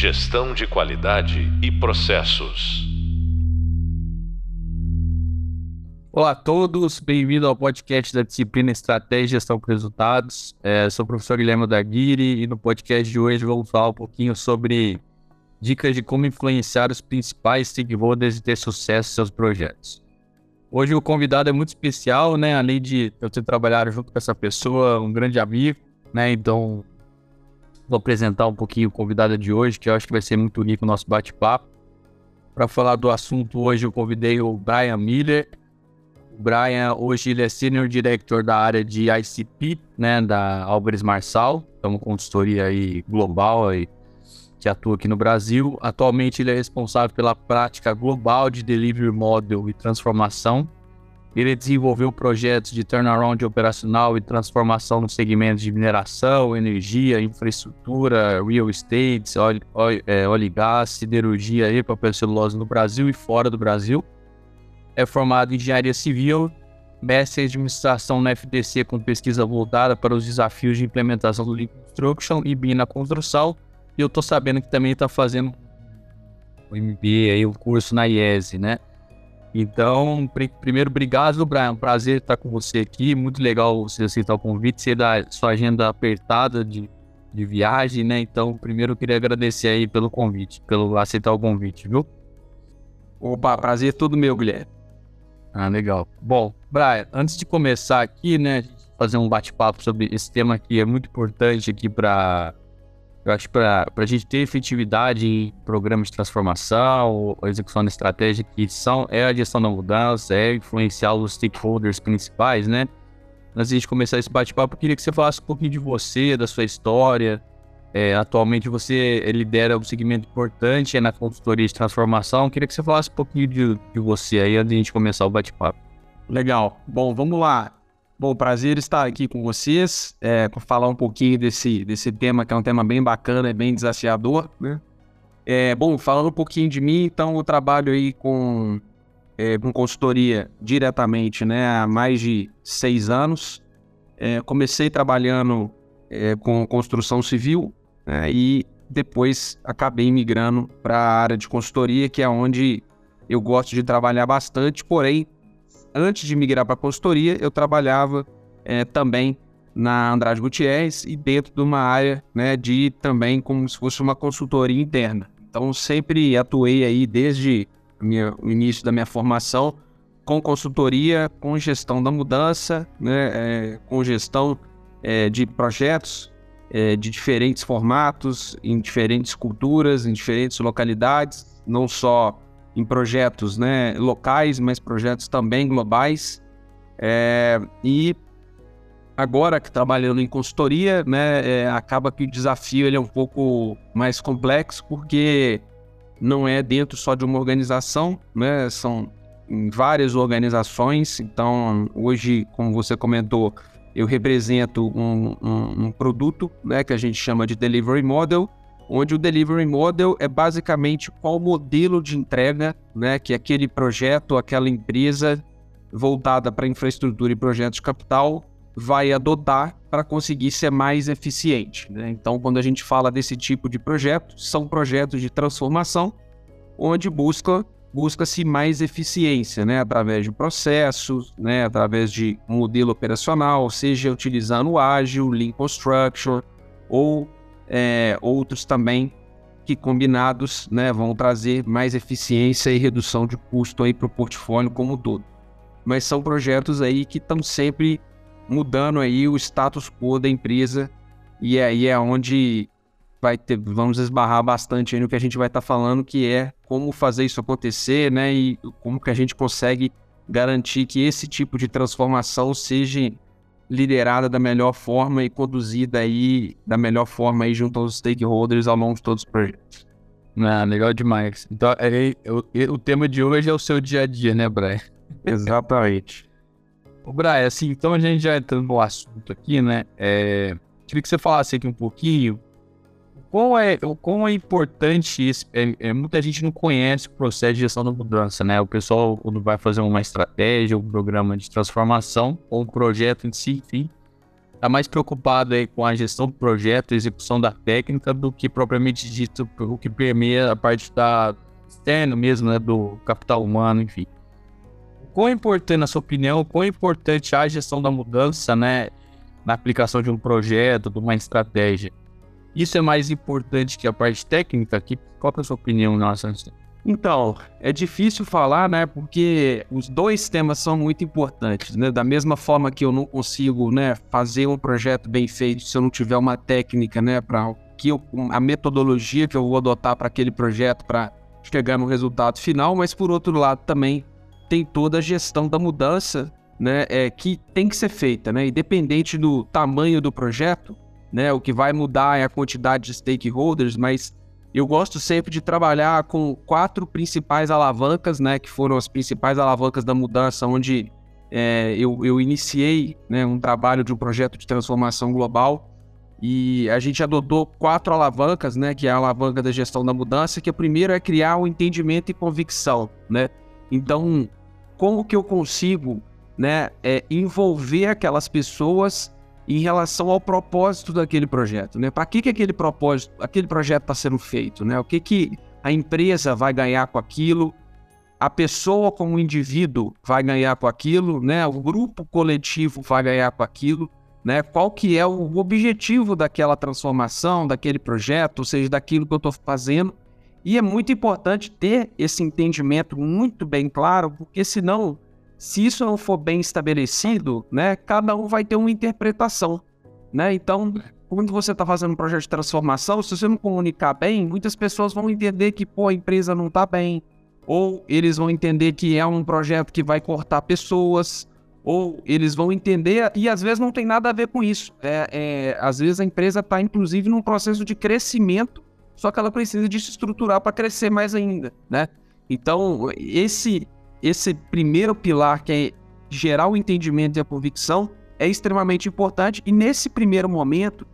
Gestão de qualidade e processos. Olá a todos, bem-vindo ao podcast da disciplina Estratégia e Gestão com Resultados. É, sou o professor Guilherme Daguiri e no podcast de hoje vamos falar um pouquinho sobre dicas de como influenciar os principais stakeholders e ter sucesso em seus projetos. Hoje o convidado é muito especial, né? Além de eu ter trabalhado junto com essa pessoa, um grande amigo, né? Então Vou apresentar um pouquinho o convidado de hoje, que eu acho que vai ser muito rico o nosso bate-papo. Para falar do assunto hoje, eu convidei o Brian Miller. O Brian, hoje, ele é Senior Director da área de ICP, né, da Álvares Marçal, é uma consultoria aí global aí, que atua aqui no Brasil. Atualmente, ele é responsável pela prática global de Delivery Model e transformação ele desenvolveu projetos de turnaround operacional e transformação nos segmentos de mineração, energia, infraestrutura, real estate, óleo, é, e gás, siderurgia e papel celulose no Brasil e fora do Brasil. É formado em engenharia civil, mestre em administração na FDC com pesquisa voltada para os desafios de implementação do Lean Construction e BIM na construção. E eu estou sabendo que também está fazendo o MBA, o curso na IESE, né? Então, pr primeiro, obrigado, Brian. Prazer estar com você aqui. Muito legal você aceitar o convite, ser da sua agenda apertada de, de viagem, né? Então, primeiro eu queria agradecer aí pelo convite, pelo aceitar o convite, viu? Opa, prazer todo meu, Guilherme. Ah, legal. Bom, Brian, antes de começar aqui, né, fazer um bate-papo sobre esse tema que é muito importante aqui para eu acho que para a gente ter efetividade em programas de transformação execução de estratégia, que são, é a gestão da mudança, é influenciar os stakeholders principais, né? Antes de a gente começar esse bate-papo, eu queria que você falasse um pouquinho de você, da sua história. É, atualmente você lidera um segmento importante na consultoria de transformação. Eu queria que você falasse um pouquinho de, de você aí antes de a gente começar o bate-papo. Legal. Bom, vamos lá. Bom, prazer estar aqui com vocês, é, falar um pouquinho desse, desse tema, que é um tema bem bacana e bem desafiador, né? É, bom, falando um pouquinho de mim, então eu trabalho aí com, é, com consultoria diretamente né, há mais de seis anos. É, comecei trabalhando é, com construção civil né, e depois acabei migrando para a área de consultoria, que é onde eu gosto de trabalhar bastante, porém antes de migrar para a consultoria, eu trabalhava é, também na Andrade Gutierrez e dentro de uma área né, de também como se fosse uma consultoria interna. Então, sempre atuei aí desde minha, o início da minha formação com consultoria, com gestão da mudança, né, é, com gestão é, de projetos é, de diferentes formatos, em diferentes culturas, em diferentes localidades, não só em projetos né, locais, mas projetos também globais. É, e agora que trabalhando em consultoria, né, é, acaba que o desafio ele é um pouco mais complexo, porque não é dentro só de uma organização, né, são várias organizações. Então, hoje, como você comentou, eu represento um, um, um produto né, que a gente chama de Delivery Model, onde o delivery model é basicamente qual modelo de entrega, né, que aquele projeto, aquela empresa voltada para infraestrutura e projetos de capital vai adotar para conseguir ser mais eficiente. Né? Então, quando a gente fala desse tipo de projeto, são projetos de transformação, onde busca busca-se mais eficiência, né, através de processos, né, através de modelo operacional, seja utilizando o ágil, lean construction ou é, outros também que combinados né, vão trazer mais eficiência e redução de custo para o portfólio como um todo. Mas são projetos aí que estão sempre mudando aí o status quo da empresa e aí é onde vai ter, vamos esbarrar bastante no que a gente vai estar tá falando, que é como fazer isso acontecer, né? E como que a gente consegue garantir que esse tipo de transformação seja liderada da melhor forma e conduzida aí da melhor forma aí junto aos stakeholders ao longo de todos os projetos. Ah, legal demais. Então, é, é, o tema de hoje é o seu dia a dia, né, Brian? Exatamente. o Brian, assim, então a gente já entrando no assunto aqui, né? É, queria que você falasse aqui um pouquinho quão é, quão é importante isso? É, é, muita gente não conhece o processo de gestão da mudança, né? O pessoal, quando vai fazer uma estratégia, um programa de transformação, ou um projeto em si, enfim, está mais preocupado aí com a gestão do projeto, execução da técnica, do que propriamente dito o que permeia a parte da externa mesmo, né, do capital humano, enfim. Quão é importante, na sua opinião, quão é importante a gestão da mudança, né, na aplicação de um projeto, de uma estratégia? Isso é mais importante que a parte técnica? Que, qual é a sua opinião, nossa? Então, é difícil falar, né? Porque os dois temas são muito importantes, né? Da mesma forma que eu não consigo, né, fazer um projeto bem feito se eu não tiver uma técnica, né, para que eu, a metodologia que eu vou adotar para aquele projeto para chegar no resultado final, mas por outro lado também tem toda a gestão da mudança, né, é, que tem que ser feita, né? Independente do tamanho do projeto, né? O que vai mudar é a quantidade de stakeholders, mas eu gosto sempre de trabalhar com quatro principais alavancas, né, que foram as principais alavancas da mudança, onde é, eu, eu, iniciei né, um trabalho de um projeto de transformação global e a gente adotou quatro alavancas, né, que é a alavanca da gestão da mudança, que a primeira é criar o um entendimento e convicção, né? Então, como que eu consigo, né, é, envolver aquelas pessoas em relação ao propósito daquele projeto, né? Para que, que aquele propósito, aquele projeto está sendo feito, né? O que que a empresa vai ganhar com aquilo? A pessoa como indivíduo vai ganhar com aquilo, né? O grupo coletivo vai ganhar com aquilo, né? Qual que é o objetivo daquela transformação, daquele projeto, ou seja, daquilo que eu estou fazendo? E é muito importante ter esse entendimento muito bem claro, porque senão se isso não for bem estabelecido, né, cada um vai ter uma interpretação, né? Então, quando você está fazendo um projeto de transformação, se você não comunicar bem, muitas pessoas vão entender que pô, a empresa não está bem, ou eles vão entender que é um projeto que vai cortar pessoas, ou eles vão entender e às vezes não tem nada a ver com isso. É, é às vezes a empresa está inclusive num processo de crescimento, só que ela precisa de se estruturar para crescer mais ainda, né? Então esse esse primeiro pilar, que é gerar o entendimento e a convicção, é extremamente importante. E nesse primeiro momento,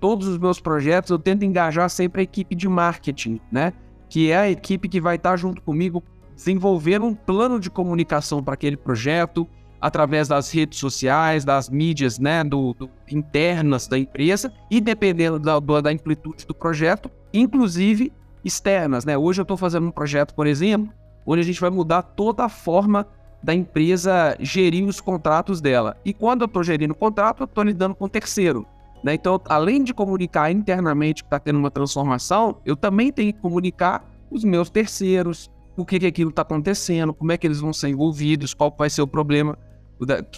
todos os meus projetos, eu tento engajar sempre a equipe de marketing, né? Que é a equipe que vai estar junto comigo desenvolvendo um plano de comunicação para aquele projeto, através das redes sociais, das mídias né, do, do internas da empresa, e dependendo da, da amplitude do projeto, inclusive externas. Né? Hoje eu estou fazendo um projeto, por exemplo, onde a gente vai mudar toda a forma da empresa gerir os contratos dela. E quando eu estou gerindo o contrato, eu estou lidando com terceiro. Né? Então, além de comunicar internamente que está tendo uma transformação, eu também tenho que comunicar os meus terceiros, o que, que aquilo está acontecendo, como é que eles vão ser envolvidos, qual vai ser o problema,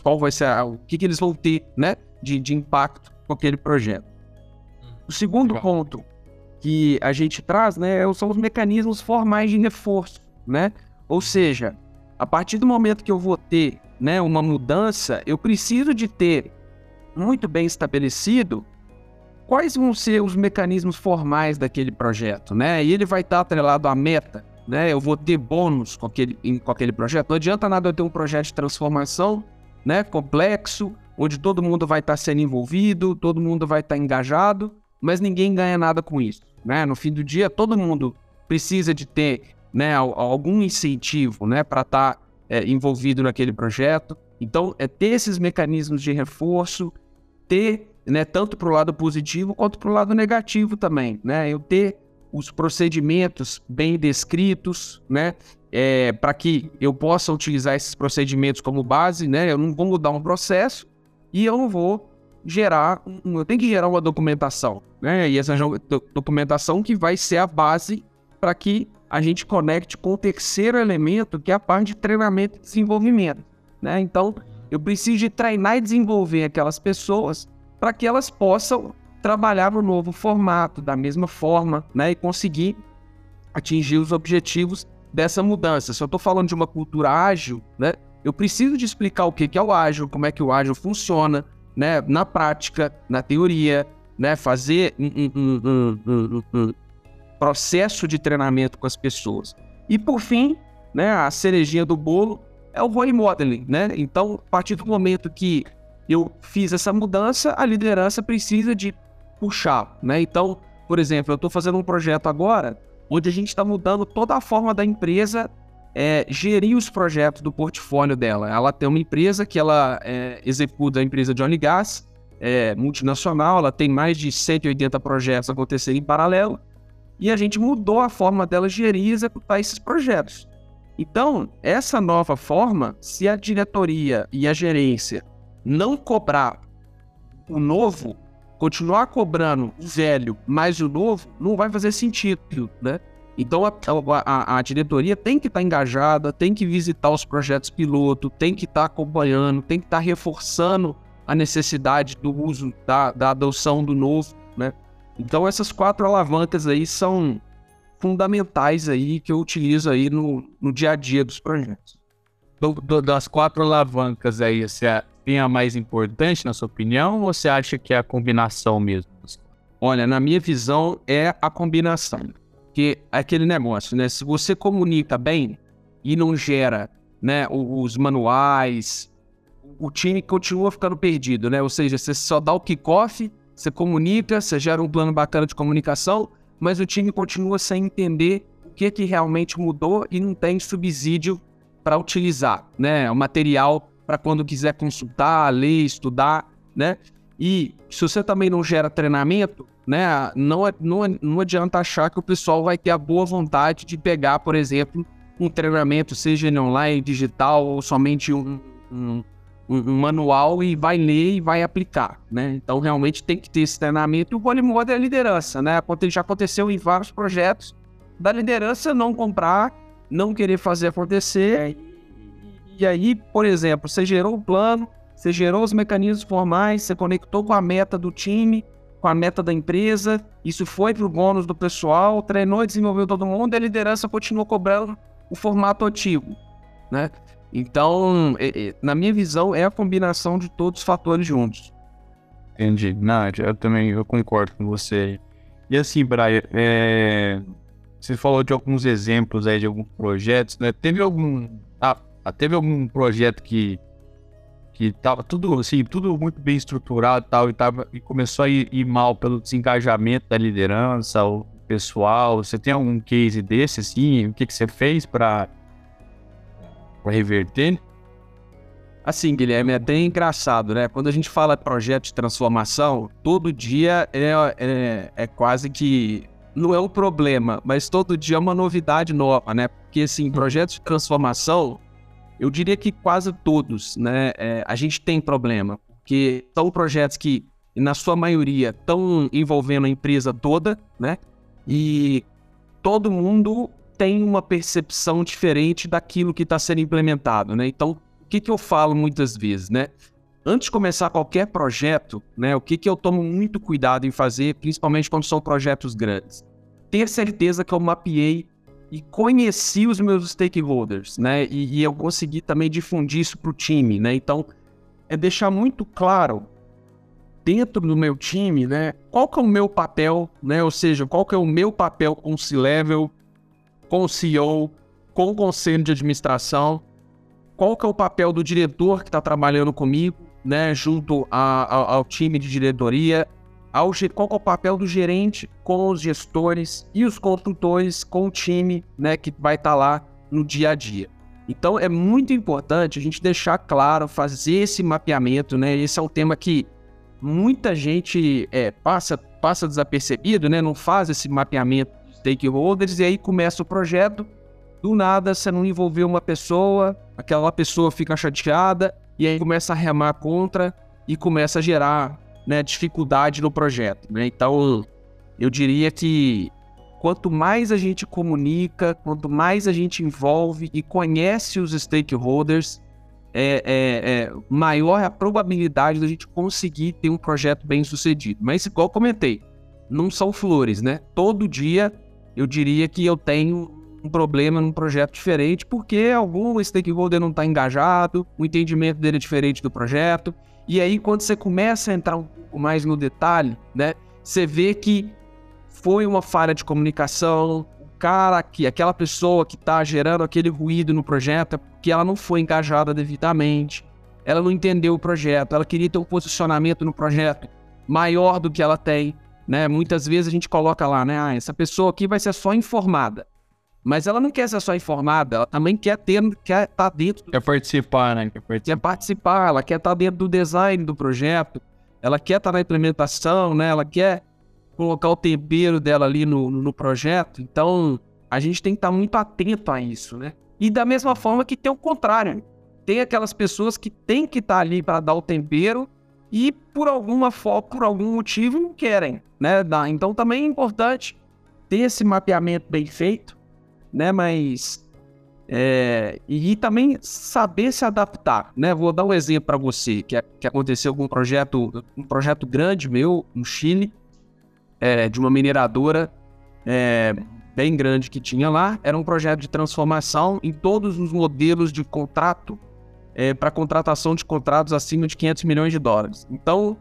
qual vai ser a, o que, que eles vão ter né, de, de impacto com aquele projeto. O segundo Legal. ponto que a gente traz né, são os mecanismos formais de reforço né? Ou seja, a partir do momento que eu vou ter né, uma mudança, eu preciso de ter muito bem estabelecido quais vão ser os mecanismos formais daquele projeto, né? E ele vai estar atrelado à meta, né? Eu vou ter bônus com aquele, com aquele projeto. Não adianta nada eu ter um projeto de transformação, né? Complexo, onde todo mundo vai estar sendo envolvido, todo mundo vai estar engajado, mas ninguém ganha nada com isso, né? No fim do dia, todo mundo precisa de ter né, algum incentivo né, para estar tá, é, envolvido naquele projeto. Então, é ter esses mecanismos de reforço, ter né, tanto para o lado positivo quanto para o lado negativo também. Né? Eu ter os procedimentos bem descritos, né, é, para que eu possa utilizar esses procedimentos como base. Né? Eu não vou mudar um processo e eu não vou gerar, eu tenho que gerar uma documentação, né? E essa documentação que vai ser a base para que a gente conecte com o terceiro elemento, que é a parte de treinamento e desenvolvimento. Né? Então, eu preciso de treinar e desenvolver aquelas pessoas para que elas possam trabalhar no novo formato, da mesma forma, né? e conseguir atingir os objetivos dessa mudança. Se eu estou falando de uma cultura ágil, né? eu preciso de explicar o que é o ágil, como é que o ágil funciona, né? na prática, na teoria, né? fazer um, processo de treinamento com as pessoas. E por fim, né, a cerejinha do bolo é o role modeling, né? Então, a partir do momento que eu fiz essa mudança, a liderança precisa de puxar, né? Então, por exemplo, eu estou fazendo um projeto agora onde a gente está mudando toda a forma da empresa é, gerir os projetos do portfólio dela. Ela tem uma empresa que ela é, executa a empresa de óleo e gás, é multinacional, ela tem mais de 180 projetos acontecendo em paralelo, e a gente mudou a forma dela gerir e executar esses projetos. Então, essa nova forma, se a diretoria e a gerência não cobrar o novo, continuar cobrando o velho mais o novo, não vai fazer sentido, né? Então a, a, a diretoria tem que estar tá engajada, tem que visitar os projetos piloto, tem que estar tá acompanhando, tem que estar tá reforçando a necessidade do uso, da, da adoção do novo, né? Então essas quatro alavancas aí são fundamentais aí que eu utilizo aí no, no dia a dia dos projetos. Do, do, das quatro alavancas aí, você tem a mais importante na sua opinião ou você acha que é a combinação mesmo? Olha, na minha visão é a combinação. Que é aquele negócio, né? Se você comunica bem e não gera, né, os manuais, o time continua ficando perdido, né? Ou seja, você só dá o kickoff, você comunica, você gera um plano bacana de comunicação, mas o time continua sem entender o que que realmente mudou e não tem subsídio para utilizar, né? O material para quando quiser consultar, ler, estudar, né? E se você também não gera treinamento, né, não, não, não adianta achar que o pessoal vai ter a boa vontade de pegar, por exemplo, um treinamento, seja em online, digital ou somente um, um, um, manual e vai ler e vai aplicar, né? Então realmente tem que ter esse treinamento. E o Polimod é a liderança, né? Já aconteceu em vários projetos da liderança não comprar, não querer fazer acontecer. E aí, por exemplo, você gerou o plano, você gerou os mecanismos formais, você conectou com a meta do time, com a meta da empresa, isso foi para o bônus do pessoal, treinou e desenvolveu todo mundo, e a liderança continuou cobrando o formato ativo, né? Então, na minha visão, é a combinação de todos os fatores juntos. Entendi. Não, eu também eu concordo com você. E assim, Brian, é... você falou de alguns exemplos aí de alguns projetos, né? Teve algum, ah, teve algum projeto que que tava tudo assim, tudo muito bem estruturado tal, e, tava, e começou a ir, ir mal pelo desengajamento da liderança, o pessoal. Você tem algum case desse, assim? O que, que você fez para reverter? Assim, Guilherme, é bem engraçado, né? Quando a gente fala projeto de transformação, todo dia é, é, é quase que. Não é um problema, mas todo dia é uma novidade nova, né? Porque, assim, projetos de transformação eu diria que quase todos, né? É, a gente tem problema, porque são projetos que, na sua maioria, estão envolvendo a empresa toda, né? E todo mundo tem uma percepção diferente daquilo que está sendo implementado, né? Então, o que, que eu falo muitas vezes, né? Antes de começar qualquer projeto, né? O que, que eu tomo muito cuidado em fazer, principalmente quando são projetos grandes? Ter certeza que eu mapeei e conheci os meus stakeholders, né? E, e eu consegui também difundir isso para o time, né? Então, é deixar muito claro dentro do meu time, né? Qual que é o meu papel, né? Ou seja, qual que é o meu papel com o C-Level, com o CEO, com o conselho de administração, qual que é o papel do diretor que está trabalhando comigo, né? Junto a, a, ao time de diretoria, ao, qual é o papel do gerente com os gestores e os consultores com o time né, que vai estar tá lá no dia a dia. Então é muito importante a gente deixar claro, fazer esse mapeamento, né? Esse é um tema que muita gente é, passa, passa desapercebido, né? Não faz esse mapeamento stakeholders e aí começa o projeto. Do nada você não envolveu uma pessoa, aquela pessoa fica chateada e aí começa a remar contra e começa a gerar né, dificuldade no projeto. Né? Então, eu diria que quanto mais a gente comunica, quanto mais a gente envolve e conhece os stakeholders, é, é, é, maior a probabilidade da gente conseguir ter um projeto bem sucedido. Mas, igual comentei, não são flores, né? Todo dia eu diria que eu tenho um problema num projeto diferente porque algum stakeholder não está engajado, o entendimento dele é diferente do projeto. E aí, quando você começa a entrar um pouco mais no detalhe, né, você vê que foi uma falha de comunicação, o cara que, aquela pessoa que está gerando aquele ruído no projeto, é porque ela não foi engajada devidamente, ela não entendeu o projeto, ela queria ter um posicionamento no projeto maior do que ela tem, né? Muitas vezes a gente coloca lá, né? Ah, essa pessoa aqui vai ser só informada. Mas ela não quer ser só informada, ela também quer ter, quer estar tá dentro. Quer participar, né? Quer participar. quer participar, ela quer estar tá dentro do design do projeto. ela quer estar tá na implementação, né? Ela quer colocar o tempero dela ali no, no projeto. Então, a gente tem que estar tá muito atento a isso, né? E da mesma forma que tem o contrário. Tem aquelas pessoas que têm que estar tá ali para dar o tempero e por alguma forma, por algum motivo não querem, né? Então também é importante ter esse mapeamento bem feito, né? Mas é, e, também saber se adaptar, né? Vou dar um exemplo para você que, que aconteceu com um projeto, um projeto grande meu no Chile, é, de uma mineradora é, bem grande que tinha lá. Era um projeto de transformação em todos os modelos de contrato é, para contratação de contratos acima de 500 milhões de dólares. Então,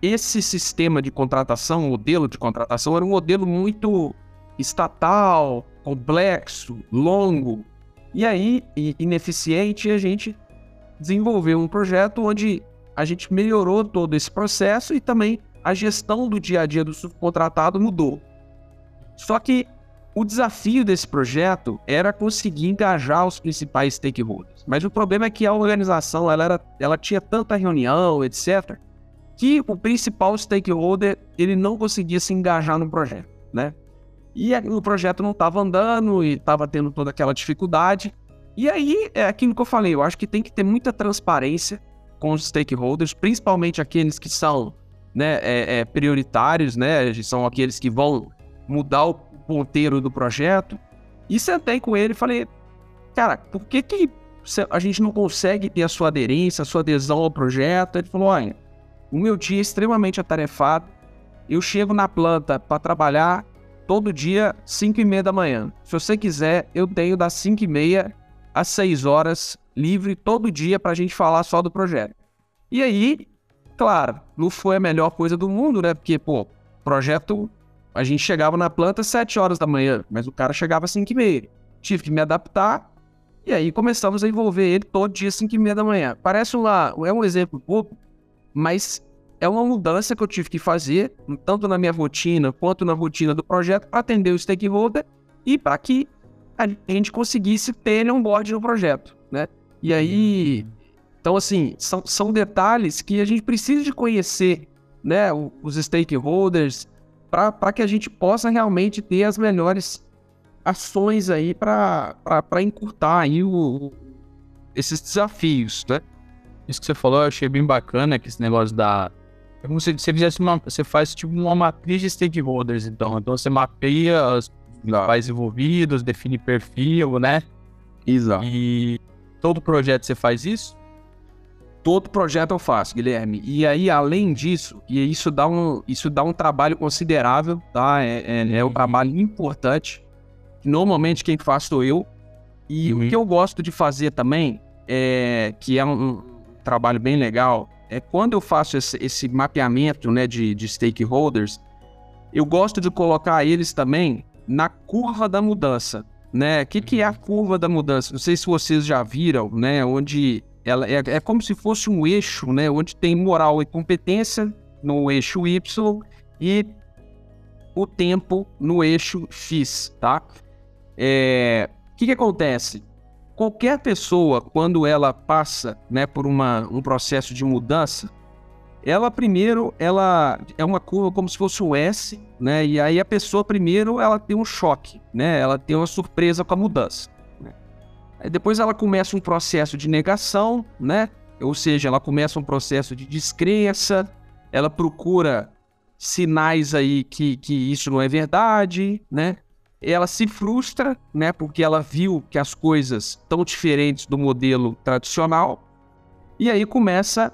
esse sistema de contratação, modelo de contratação, era um modelo muito estatal, complexo, longo, e aí, ineficiente, a gente desenvolveu um projeto onde a gente melhorou todo esse processo e também a gestão do dia a dia do subcontratado mudou. Só que o desafio desse projeto era conseguir engajar os principais stakeholders. Mas o problema é que a organização ela, era, ela tinha tanta reunião, etc., que o principal stakeholder ele não conseguia se engajar no projeto, né? E o projeto não estava andando e estava tendo toda aquela dificuldade. E aí é aquilo que eu falei, eu acho que tem que ter muita transparência com os stakeholders, principalmente aqueles que são né, é, é, prioritários, né? São aqueles que vão mudar o ponteiro do projeto. E sentei com ele e falei, cara, por que, que a gente não consegue ter a sua aderência, a sua adesão ao projeto? Ele falou, olha, o meu dia é extremamente atarefado, eu chego na planta para trabalhar todo dia, 5 e meia da manhã. Se você quiser, eu tenho das 5 e meia às 6 horas livre todo dia para a gente falar só do projeto. E aí, claro, não foi a melhor coisa do mundo, né? Porque, pô, projeto a gente chegava na planta às 7 horas da manhã, mas o cara chegava às 5 e meia. Tive que me adaptar e aí começamos a envolver ele todo dia às 5 e meia da manhã. Parece lá, é um exemplo pouco, mas é uma mudança que eu tive que fazer, tanto na minha rotina quanto na rotina do projeto, para atender o stakeholder e para que a gente conseguisse ter ele on board no projeto, né? E aí, então assim, são, são detalhes que a gente precisa de conhecer, né? Os stakeholders, para que a gente possa realmente ter as melhores ações aí para encurtar aí o, esses desafios, né? Isso que você falou, eu achei bem bacana, que esse negócio da... É como se você fizesse uma... Você faz tipo uma matriz de stakeholders, então. Então você mapeia os principais envolvidos, define perfil, né? Exato. E todo projeto você faz isso? Todo projeto eu faço, Guilherme. E aí, além disso, e isso dá um, isso dá um trabalho considerável, tá? É, é, é um trabalho importante. Normalmente quem faz sou eu. E uhum. o que eu gosto de fazer também, é, que é um, um, trabalho bem legal, é quando eu faço esse, esse mapeamento né, de, de stakeholders, eu gosto de colocar eles também na curva da mudança. Né? O que, que é a curva da mudança? Não sei se vocês já viram, né? Onde ela é, é como se fosse um eixo, né? Onde tem moral e competência no eixo Y e o tempo no eixo X, tá? É, o que, que acontece? Qualquer pessoa, quando ela passa né, por uma, um processo de mudança, ela primeiro, ela é uma curva como se fosse um S, né? E aí a pessoa primeiro, ela tem um choque, né? Ela tem uma surpresa com a mudança. Depois ela começa um processo de negação, né? Ou seja, ela começa um processo de descrença, ela procura sinais aí que, que isso não é verdade, né? Ela se frustra, né? Porque ela viu que as coisas estão diferentes do modelo tradicional. E aí começa,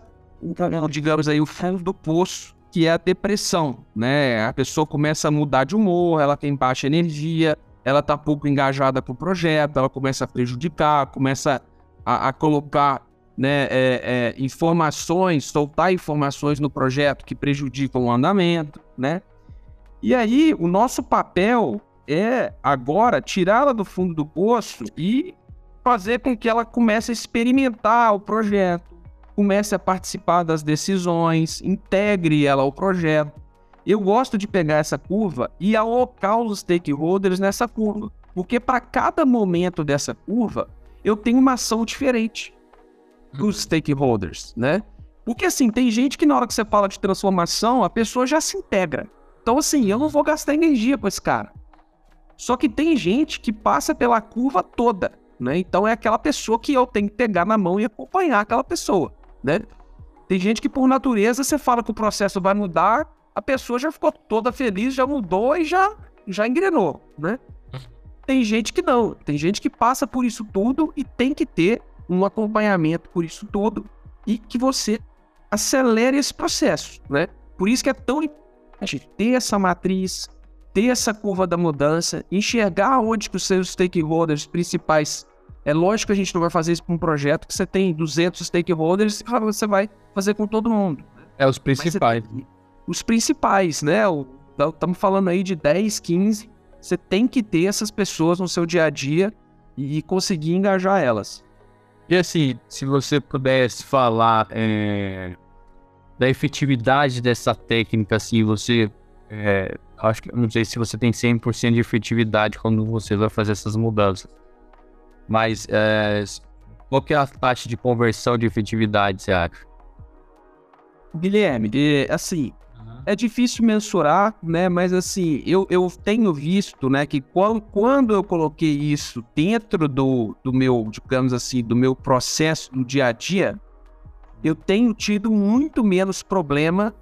digamos aí, o fundo do poço, que é a depressão, né? A pessoa começa a mudar de humor, ela tem baixa energia, ela está pouco engajada com o projeto, ela começa a prejudicar, começa a, a colocar né, é, é, informações, soltar informações no projeto que prejudicam o andamento, né? E aí, o nosso papel é agora tirá-la do fundo do poço e fazer com que ela comece a experimentar o projeto, comece a participar das decisões, integre ela ao projeto. Eu gosto de pegar essa curva e alocar os stakeholders nessa curva, porque para cada momento dessa curva eu tenho uma ação diferente dos stakeholders, né? Porque assim, tem gente que na hora que você fala de transformação, a pessoa já se integra. Então, assim, eu não vou gastar energia com esse cara. Só que tem gente que passa pela curva toda, né? Então é aquela pessoa que eu tenho que pegar na mão e acompanhar aquela pessoa, né? Tem gente que por natureza você fala que o processo vai mudar, a pessoa já ficou toda feliz, já mudou e já já engrenou, né? Tem gente que não, tem gente que passa por isso tudo e tem que ter um acompanhamento por isso tudo e que você acelere esse processo, né? Por isso que é tão importante ter essa matriz, ter essa curva da mudança, enxergar onde que os seus stakeholders principais é lógico que a gente não vai fazer isso para um projeto que você tem 200 stakeholders e você vai fazer com todo mundo. É, os principais. Os principais, né? Estamos falando aí de 10, 15 você tem que ter essas pessoas no seu dia a dia e conseguir engajar elas. E assim, se você pudesse falar é, da efetividade dessa técnica, assim, você. É, acho que não sei se você tem 100% de efetividade quando você vai fazer essas mudanças. Mas é, qual que é a taxa de conversão de efetividade, você acha? Guilherme, assim, é difícil mensurar, né? Mas assim, eu, eu tenho visto, né, que quando, quando eu coloquei isso dentro do, do meu, digamos assim, do meu processo no dia a dia, eu tenho tido muito menos problema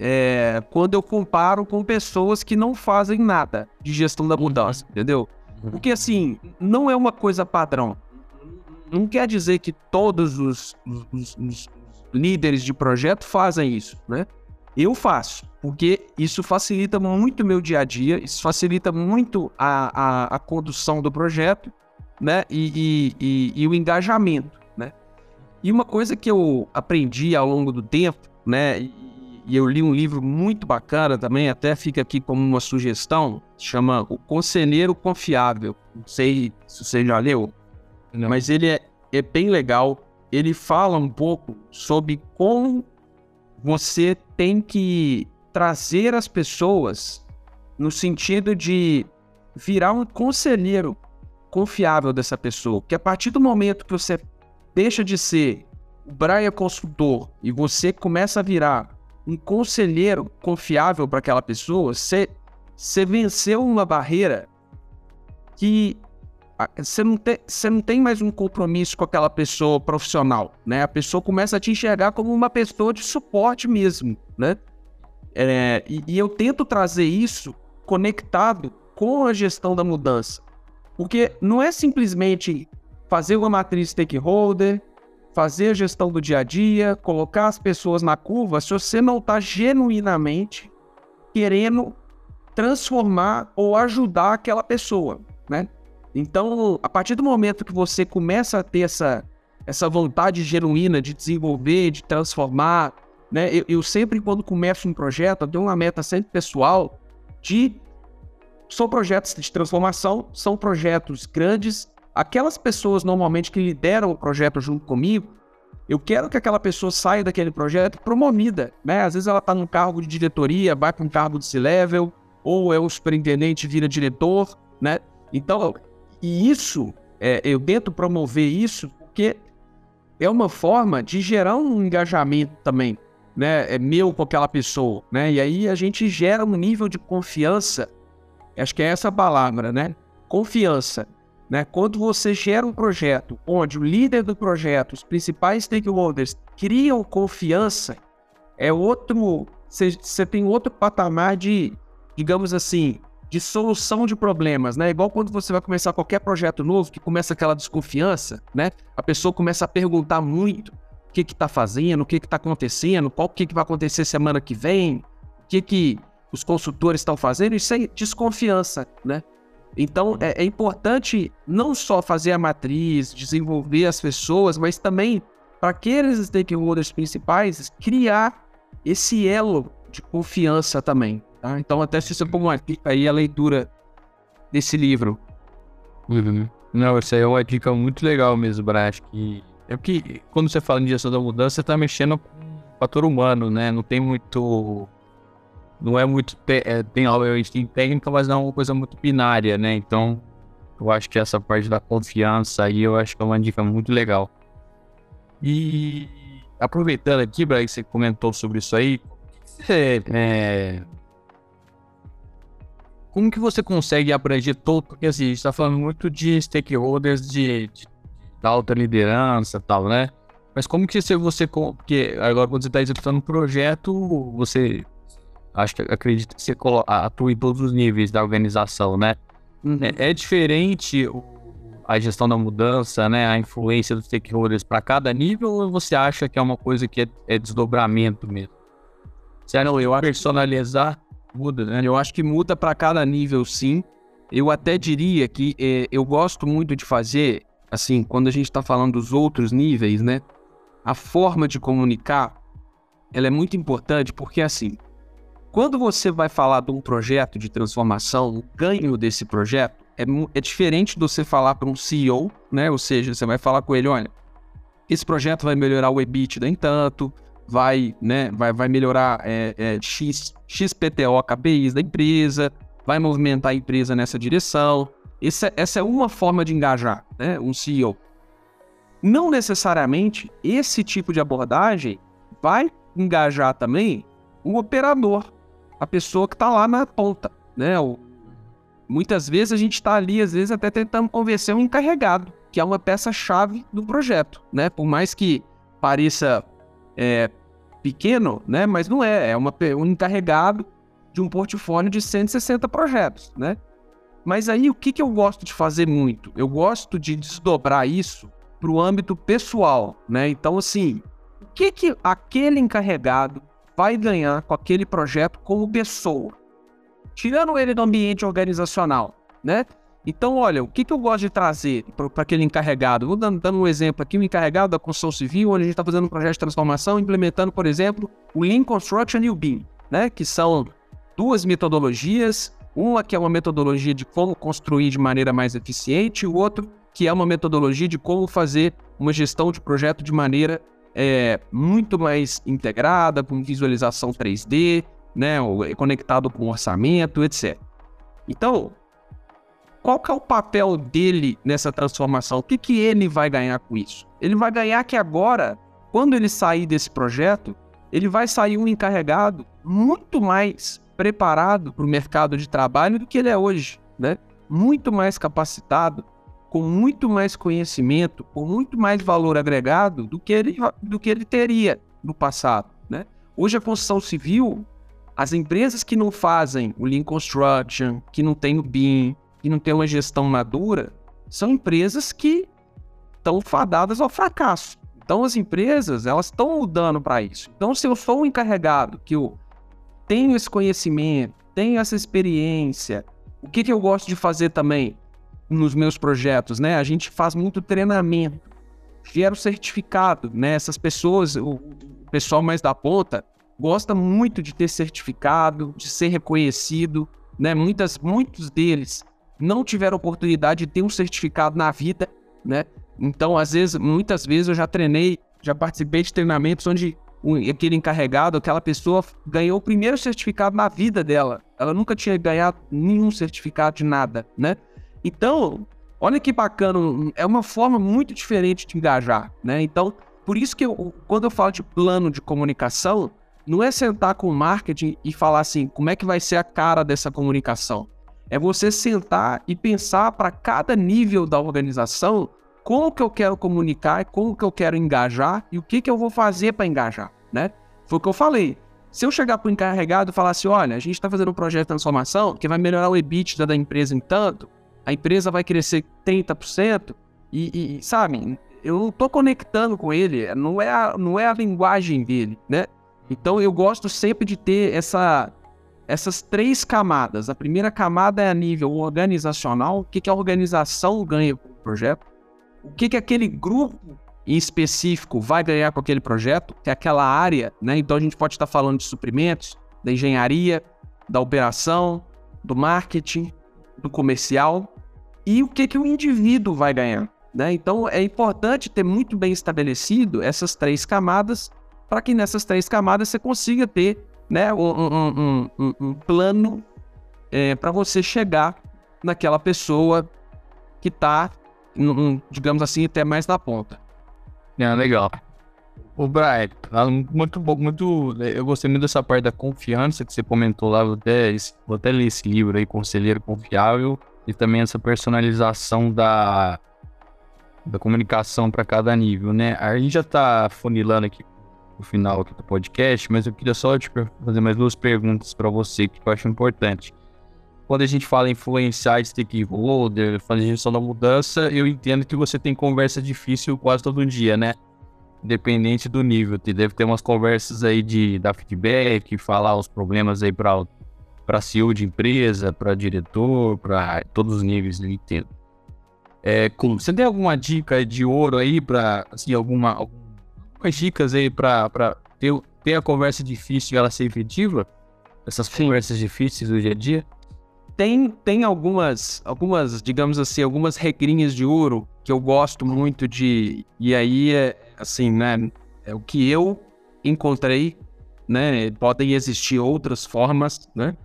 é, quando eu comparo com pessoas que não fazem nada de gestão da mudança, entendeu? Porque assim, não é uma coisa padrão. Não quer dizer que todos os, os, os líderes de projeto fazem isso, né? Eu faço, porque isso facilita muito o meu dia a dia, isso facilita muito a, a, a condução do projeto, né? E, e, e, e, o engajamento, né? E uma coisa que eu aprendi ao longo do tempo, né? E eu li um livro muito bacana também, até fica aqui como uma sugestão, chama O Conselheiro Confiável. Não sei se você já leu, Não. mas ele é, é bem legal. Ele fala um pouco sobre como você tem que trazer as pessoas no sentido de virar um conselheiro confiável dessa pessoa. Que a partir do momento que você deixa de ser o Brian consultor e você começa a virar um conselheiro confiável para aquela pessoa, você, você venceu uma barreira que você não, tem, você não tem mais um compromisso com aquela pessoa profissional, né? A pessoa começa a te enxergar como uma pessoa de suporte mesmo, né? É, e, e eu tento trazer isso conectado com a gestão da mudança. Porque não é simplesmente fazer uma matriz stakeholder, fazer a gestão do dia a dia, colocar as pessoas na curva, se você não está genuinamente querendo transformar ou ajudar aquela pessoa, né? Então, a partir do momento que você começa a ter essa, essa vontade genuína de desenvolver, de transformar, né? Eu, eu sempre, quando começo um projeto, eu tenho uma meta sempre pessoal de. São projetos de transformação, são projetos grandes. Aquelas pessoas normalmente que lideram o projeto junto comigo, eu quero que aquela pessoa saia daquele projeto promovida, né? Às vezes ela está num cargo de diretoria, vai para um cargo de C-level, ou é o superintendente vira diretor, né? Então, e isso, é, eu tento promover isso porque é uma forma de gerar um engajamento também, né? É meu com aquela pessoa, né? E aí a gente gera um nível de confiança, acho que é essa a palavra, né? Confiança. Né? Quando você gera um projeto onde o líder do projeto, os principais stakeholders criam confiança, é outro. Você tem outro patamar de, digamos assim, de solução de problemas, né? Igual quando você vai começar qualquer projeto novo, que começa aquela desconfiança, né? A pessoa começa a perguntar muito o que que tá fazendo, o que que tá acontecendo, qual que que vai acontecer semana que vem, o que que os consultores estão fazendo, isso é desconfiança, né? Então é, é importante não só fazer a matriz, desenvolver as pessoas, mas também para aqueles stakeholders principais criar esse elo de confiança também, Tá? Então, até se você pôr uma dica aí, a leitura desse livro. Uhum. Não, isso aí é uma dica muito legal mesmo. Acho que. É porque quando você fala em gestão da mudança, você tá mexendo com o fator humano, né? Não tem muito. Não é muito. É, tem tem técnica, mas não é uma coisa muito binária, né? Então, eu acho que essa parte da confiança aí, eu acho que é uma dica muito legal. E aproveitando aqui, Brian, que você comentou sobre isso aí, você, é, como que você consegue abranger todo, porque assim, a gente está falando muito de stakeholders de, de, de alta liderança e tal, né? Mas como que você, você porque agora quando você está executando um projeto, você acho que acredita que você atua em todos os níveis da organização, né? Uhum. É, é, diferente a gestão da mudança, né? A influência dos stakeholders para cada nível ou você acha que é uma coisa que é, é desdobramento mesmo? Não, eu acho personalizar muda, né? Eu acho que muda para cada nível, sim. Eu até diria que é, eu gosto muito de fazer, assim, quando a gente está falando dos outros níveis, né? A forma de comunicar, ela é muito importante porque, assim, quando você vai falar de um projeto de transformação, o ganho desse projeto é, é diferente de você falar para um CEO, né? Ou seja, você vai falar com ele, olha, esse projeto vai melhorar o EBITDA em tanto, vai, né, vai, vai melhorar é, é, X, XPTO KPIs da empresa, vai movimentar a empresa nessa direção. Essa, essa é uma forma de engajar né, um CEO. Não necessariamente esse tipo de abordagem vai engajar também o operador, a pessoa que está lá na ponta, né? O, muitas vezes a gente está ali, às vezes até tentando convencer um encarregado, que é uma peça-chave do projeto, né? Por mais que pareça é, pequeno, né? Mas não é, é uma, um encarregado de um portfólio de 160 projetos, né? Mas aí o que, que eu gosto de fazer muito? Eu gosto de desdobrar isso para o âmbito pessoal, né? Então, assim, o que, que aquele encarregado vai ganhar com aquele projeto como pessoa. Tirando ele do ambiente organizacional, né? Então, olha, o que, que eu gosto de trazer para aquele encarregado? Vou dando, dando, um exemplo aqui, o encarregado da construção civil, onde a gente está fazendo um projeto de transformação, implementando, por exemplo, o Lean Construction e o BIM, né? Que são duas metodologias, uma que é uma metodologia de como construir de maneira mais eficiente, e o outro que é uma metodologia de como fazer uma gestão de projeto de maneira é, muito mais integrada, com visualização 3D, né, conectado com orçamento, etc. Então, qual que é o papel dele nessa transformação? O que, que ele vai ganhar com isso? Ele vai ganhar que agora, quando ele sair desse projeto, ele vai sair um encarregado muito mais preparado para o mercado de trabalho do que ele é hoje, né? Muito mais capacitado, com muito mais conhecimento, com muito mais valor agregado do que ele, do que ele teria no passado. Né? Hoje, a construção civil, as empresas que não fazem o Lean Construction, que não tem o BIM, que não tem uma gestão madura, são empresas que estão fadadas ao fracasso. Então, as empresas elas estão mudando para isso. Então, se eu sou um encarregado que eu tenho esse conhecimento, tenho essa experiência, o que, que eu gosto de fazer também? nos meus projetos, né? A gente faz muito treinamento, gera o certificado, né? Essas pessoas, o, pessoal mais da ponta, gosta muito de ter certificado, de ser reconhecido, né? Muitas, muitos deles não tiveram oportunidade de ter um certificado na vida, né? Então, às vezes, muitas vezes eu já treinei, já participei de treinamentos onde aquele encarregado, aquela pessoa ganhou o primeiro certificado na vida dela. Ela nunca tinha ganhado nenhum certificado de nada, né? Então, olha que bacana, é uma forma muito diferente de engajar, né? Então, por isso que eu, quando eu falo de plano de comunicação, não é sentar com o marketing e falar assim, como é que vai ser a cara dessa comunicação? É você sentar e pensar para cada nível da organização como que eu quero comunicar, como que eu quero engajar e o que que eu vou fazer para engajar, né? Foi o que eu falei. Se eu chegar para o encarregado e falar assim, olha, a gente está fazendo um projeto de transformação que vai melhorar o EBITDA da empresa em tanto, a empresa vai crescer 30% e, e sabe, eu não estou conectando com ele, não é, a, não é a linguagem dele, né? Então eu gosto sempre de ter essa, essas três camadas. A primeira camada é a nível organizacional, o que, que a organização ganha com o projeto, o que, que aquele grupo em específico vai ganhar com aquele projeto, que é aquela área, né? Então a gente pode estar falando de suprimentos, da engenharia, da operação, do marketing, do comercial e o que, que o indivíduo vai ganhar. Né? Então é importante ter muito bem estabelecido essas três camadas para que nessas três camadas você consiga ter né, um, um, um, plano é, para você chegar naquela pessoa que está, digamos assim, até mais na ponta. É, legal. O Brian, ah, muito bom, muito. Eu gostei muito dessa parte da confiança que você comentou lá. Vou até, vou até ler esse livro aí, Conselheiro Confiável, e também essa personalização da, da comunicação para cada nível, né? A gente já tá funilando aqui final aqui do podcast, mas eu queria só te fazer mais duas perguntas para você que eu acho importante. Quando a gente fala influenciar stakeholder, fazer gestão da mudança, eu entendo que você tem conversa difícil quase todo dia, né? Independente do nível. Deve ter umas conversas aí de dar feedback, falar os problemas aí para para CEO de empresa, para diretor, para todos os níveis, eu entendo. É, você tem alguma dica de ouro aí para assim alguma algumas dicas aí para ter, ter a conversa difícil e ela ser efetiva? Essas Sim. conversas difíceis do dia a dia? Tem, tem algumas, algumas, digamos assim, algumas regrinhas de ouro que eu gosto muito de. E aí é assim, né? É o que eu encontrei, né? Podem existir outras formas, né?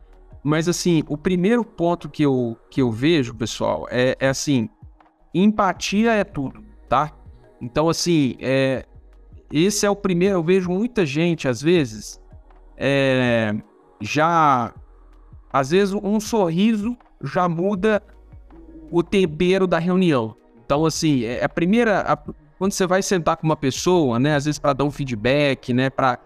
Mas assim, o primeiro ponto que eu, que eu vejo, pessoal, é, é assim: empatia é tudo, tá? Então, assim, é, esse é o primeiro. Eu vejo muita gente, às vezes, é, já. Às vezes, um sorriso já muda o tempero da reunião. Então, assim, é a primeira. A, quando você vai sentar com uma pessoa, né, às vezes para dar um feedback, né, para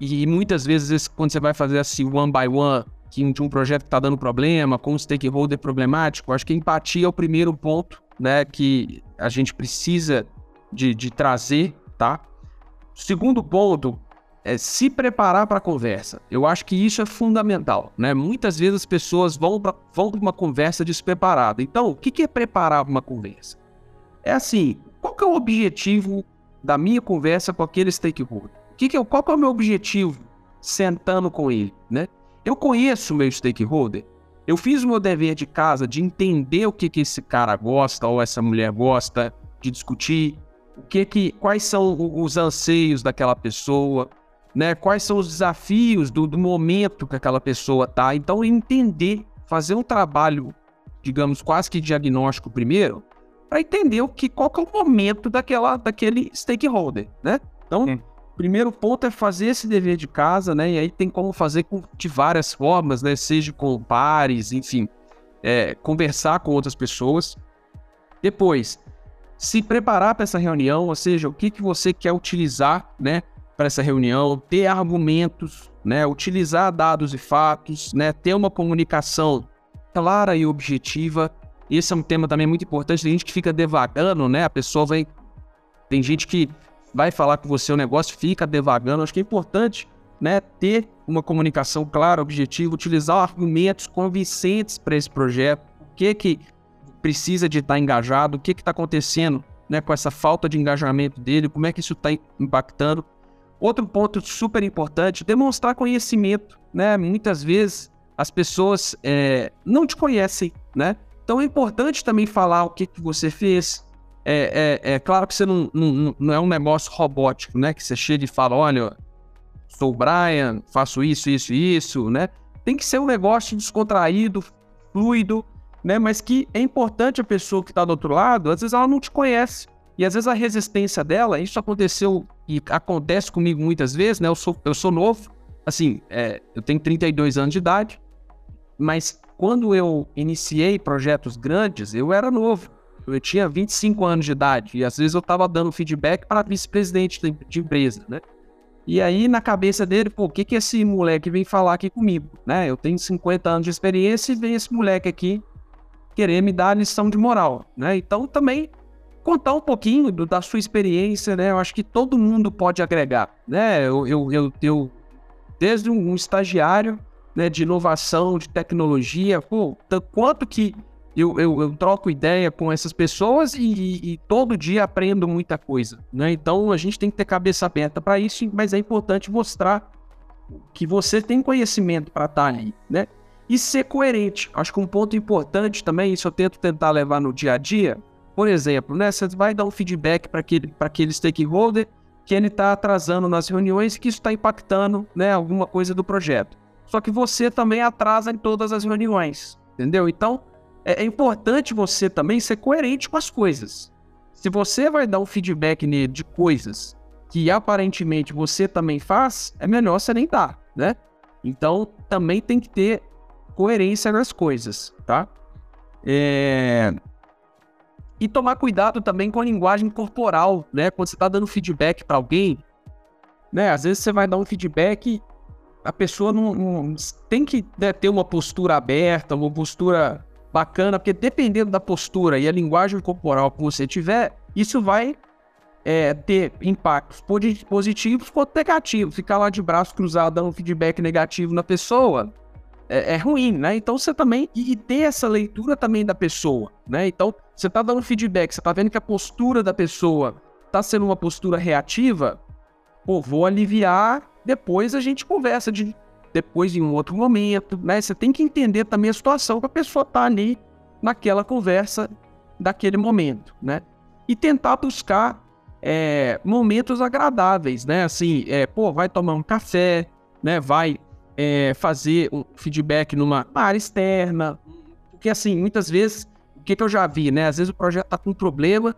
e muitas vezes quando você vai fazer assim one by one que, de um projeto que está dando problema, com um stakeholder problemático, acho que empatia é o primeiro ponto, né, que a gente precisa de, de trazer, tá? Segundo ponto é se preparar para a conversa. Eu acho que isso é fundamental, né? Muitas vezes as pessoas vão para vão uma conversa despreparada. Então, o que, é preparar uma conversa? É assim, qual que é o objetivo da minha conversa com aquele stakeholder? O que que é, qual que é o meu objetivo sentando com ele, né? Eu conheço o meu stakeholder. Eu fiz o meu dever de casa de entender o que, que esse cara gosta ou essa mulher gosta de discutir, o que que, quais são os anseios daquela pessoa, né? Quais são os desafios do, do momento que aquela pessoa tá. Então, entender, fazer um trabalho, digamos, quase que diagnóstico primeiro, para entender o que, qual que é o momento daquela, daquele stakeholder, né? Então, Sim primeiro ponto é fazer esse dever de casa, né? E aí tem como fazer com, de várias formas, né? Seja com pares, enfim, é, conversar com outras pessoas. Depois, se preparar para essa reunião, ou seja, o que, que você quer utilizar, né? Para essa reunião, ter argumentos, né? Utilizar dados e fatos, né? Ter uma comunicação clara e objetiva. Esse é um tema também muito importante. Tem gente que fica devagando, né? A pessoa vai. Tem gente que vai falar com você o negócio, fica devagando. Acho que é importante né, ter uma comunicação clara, objetiva, utilizar argumentos convincentes para esse projeto. O que que precisa de estar engajado, o que está acontecendo né, com essa falta de engajamento dele, como é que isso está impactando. Outro ponto super importante, demonstrar conhecimento. Né? Muitas vezes as pessoas é, não te conhecem, né? Então é importante também falar o que, que você fez, é, é, é claro que você não, não, não, é um negócio robótico, né? Que você chega e fala, olha, sou o Brian, faço isso, isso isso, né? Tem que ser um negócio descontraído, fluido, né? Mas que é importante a pessoa que está do outro lado, às vezes ela não te conhece. E às vezes a resistência dela, isso aconteceu e acontece comigo muitas vezes, né? Eu sou, eu sou novo, assim, é, eu tenho 32 anos de idade, mas quando eu iniciei projetos grandes, eu era novo. Eu tinha 25 anos de idade e às vezes eu tava dando feedback para vice-presidente de empresa, né? E aí, na cabeça dele, pô, o que que esse moleque vem falar aqui comigo, né? Eu tenho 50 anos de experiência e vem esse moleque aqui querer me dar lição de moral, né? Então, também contar um pouquinho do, da sua experiência, né? Eu acho que todo mundo pode agregar, né? Eu, eu, eu, eu desde um estagiário né, de inovação, de tecnologia, pô, quanto que eu, eu, eu, troco ideia com essas pessoas e, e, e, todo dia aprendo muita coisa, né? Então a gente tem que ter cabeça aberta para isso, mas é importante mostrar que você tem conhecimento para estar tá ali, né? E ser coerente. Acho que um ponto importante também, isso eu tento tentar levar no dia a dia. Por exemplo, né? Você vai dar um feedback para aquele, aquele stakeholder que ele está atrasando nas reuniões e que isso está impactando, né? Alguma coisa do projeto. Só que você também atrasa em todas as reuniões, entendeu? Então é, é importante você também ser coerente com as coisas. Se você vai dar um feedback nele de coisas que aparentemente você também faz, é melhor você nem dar, né? Então, também tem que ter coerência nas coisas, tá? É... E tomar cuidado também com a linguagem corporal, né? Quando você está dando feedback para alguém, né? Às vezes você vai dar um feedback, a pessoa não, não tem que né, ter uma postura aberta, uma postura bacana, porque dependendo da postura e a linguagem corporal que você tiver, isso vai é, ter impactos positivos quanto negativos. Ficar lá de braço cruzado dando feedback negativo na pessoa é, é, ruim, né? Então você também. E, ter essa leitura também da pessoa, né? Então você tá dando feedback, você tá vendo que a postura da pessoa tá sendo uma postura reativa, pô, vou aliviar, depois a gente conversa de depois em um outro momento, né? Você tem que entender também a situação que a pessoa tá ali naquela conversa daquele momento, né? E tentar buscar é, momentos agradáveis, né? Assim, é, pô, vai tomar um café, né? Vai é, fazer um feedback numa área externa, porque assim, muitas vezes, o que, que eu já vi, né? Às vezes o projeto tá com um problema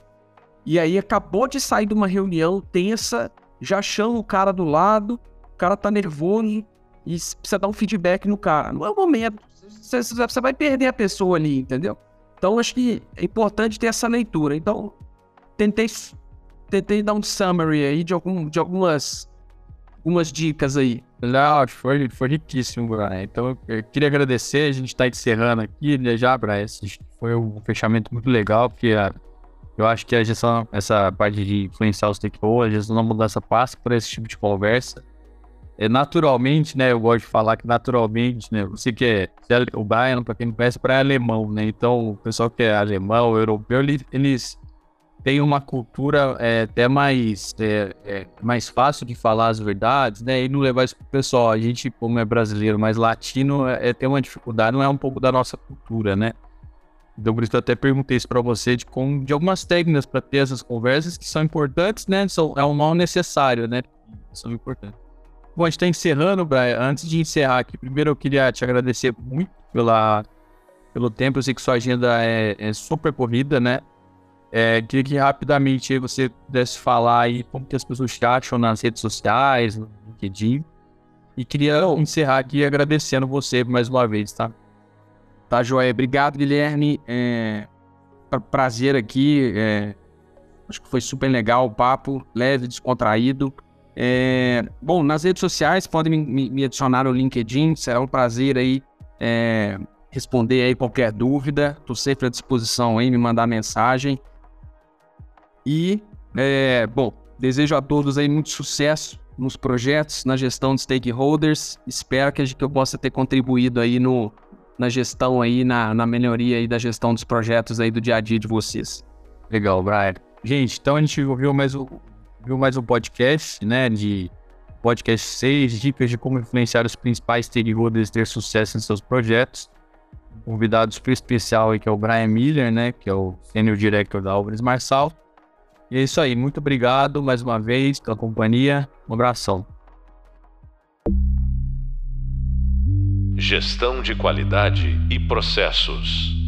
e aí acabou de sair de uma reunião tensa, já chama o cara do lado, o cara tá nervoso, e precisa dar um feedback no cara. Não é o momento. Você, você vai perder a pessoa ali, entendeu? Então, acho que é importante ter essa leitura. Então, tentei, tentei dar um summary aí de, algum, de algumas, algumas dicas aí. Não, foi, foi riquíssimo, Brian. Então, eu queria agradecer. A gente está encerrando aqui né, já, Brian. Foi um fechamento muito legal, porque a, eu acho que a gestão, essa parte de influenciar os stakeholders, a gestão da mudança passa por esse tipo de conversa é, naturalmente, né? Eu gosto de falar que naturalmente, né? Você que é, é o Brian, para quem não conhece, para é alemão, né? Então, o pessoal que é alemão, europeu, eles têm uma cultura é, até mais, é, é, mais fácil de falar as verdades, né? E não levar isso pro pessoal. A gente, como é brasileiro, mais latino, é, é tem uma dificuldade, não é um pouco da nossa cultura, né? Então, por isso eu até perguntei isso para você de, com, de algumas técnicas para ter essas conversas que são importantes, né? São, é um mal necessário, né? São importantes. Bom, a gente está encerrando, Brian. Antes de encerrar aqui, primeiro eu queria te agradecer muito pela, pelo tempo. Eu sei que sua agenda é, é super corrida, né? É, queria que rapidamente você pudesse falar aí como que as pessoas te acham nas redes sociais, no LinkedIn. E queria encerrar aqui agradecendo você mais uma vez, tá? Tá, Joé. Obrigado, Guilherme. É... Prazer aqui. É... Acho que foi super legal o papo, leve, descontraído. É, bom, nas redes sociais podem me, me, adicionar no LinkedIn, será um prazer aí é, responder aí qualquer dúvida. Estou sempre à disposição aí, me mandar mensagem. E, é, bom, desejo a todos aí muito sucesso nos projetos, na gestão de stakeholders. Espero que, que eu possa ter contribuído aí no, na gestão aí, na, na melhoria aí da gestão dos projetos aí do dia a dia de vocês. Legal, Brian. Gente, então a gente ouviu mais o viu mais um podcast, né, de podcast 6, dicas de como influenciar os principais stakeholders e ter sucesso em seus projetos. Convidado super especial aí que é o Brian Miller, né, que é o Senior Director da Álvares Marçal. E é isso aí, muito obrigado mais uma vez pela companhia. Um abração. Gestão de qualidade e processos.